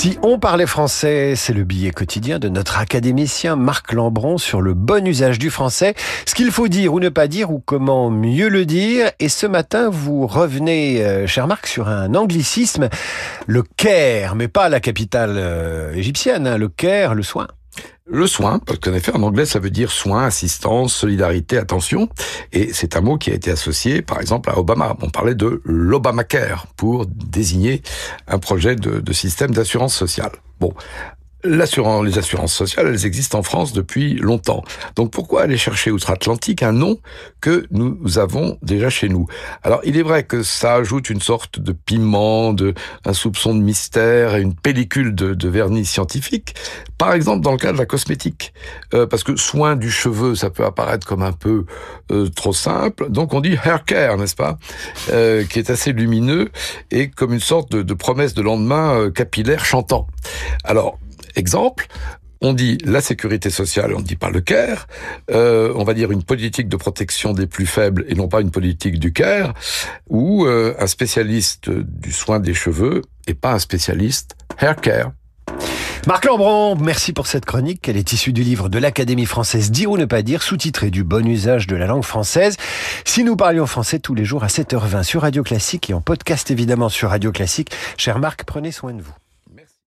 Si on parlait français, c'est le billet quotidien de notre académicien Marc Lambron sur le bon usage du français, ce qu'il faut dire ou ne pas dire ou comment mieux le dire. Et ce matin, vous revenez, euh, cher Marc, sur un anglicisme, le Caire, mais pas la capitale euh, égyptienne, hein, le Caire, le soin. Le soin, parce qu'en effet, en anglais, ça veut dire soin, assistance, solidarité, attention. Et c'est un mot qui a été associé, par exemple, à Obama. On parlait de l'Obamacare pour désigner un projet de, de système d'assurance sociale. Bon, L'assurance, les assurances sociales, elles existent en France depuis longtemps. Donc pourquoi aller chercher outre-Atlantique un nom que nous avons déjà chez nous? Alors il est vrai que ça ajoute une sorte de piment, de un soupçon de mystère et une pellicule de, de vernis scientifique. Par exemple dans le cas de la cosmétique, euh, parce que soin du cheveu, ça peut apparaître comme un peu euh, trop simple. Donc on dit hair care, n'est-ce pas? Euh, Qui est assez lumineux et comme une sorte de, de promesse de lendemain euh, capillaire chantant. Alors Exemple, on dit la sécurité sociale, on ne dit pas le CARE, euh, on va dire une politique de protection des plus faibles et non pas une politique du CARE, ou euh, un spécialiste du soin des cheveux et pas un spécialiste hair care. Marc Lambron, merci pour cette chronique. Elle est issue du livre de l'Académie française Dire ou ne pas dire, sous-titré du bon usage de la langue française. Si nous parlions français tous les jours à 7h20 sur Radio Classique et en podcast évidemment sur Radio Classique, cher Marc, prenez soin de vous.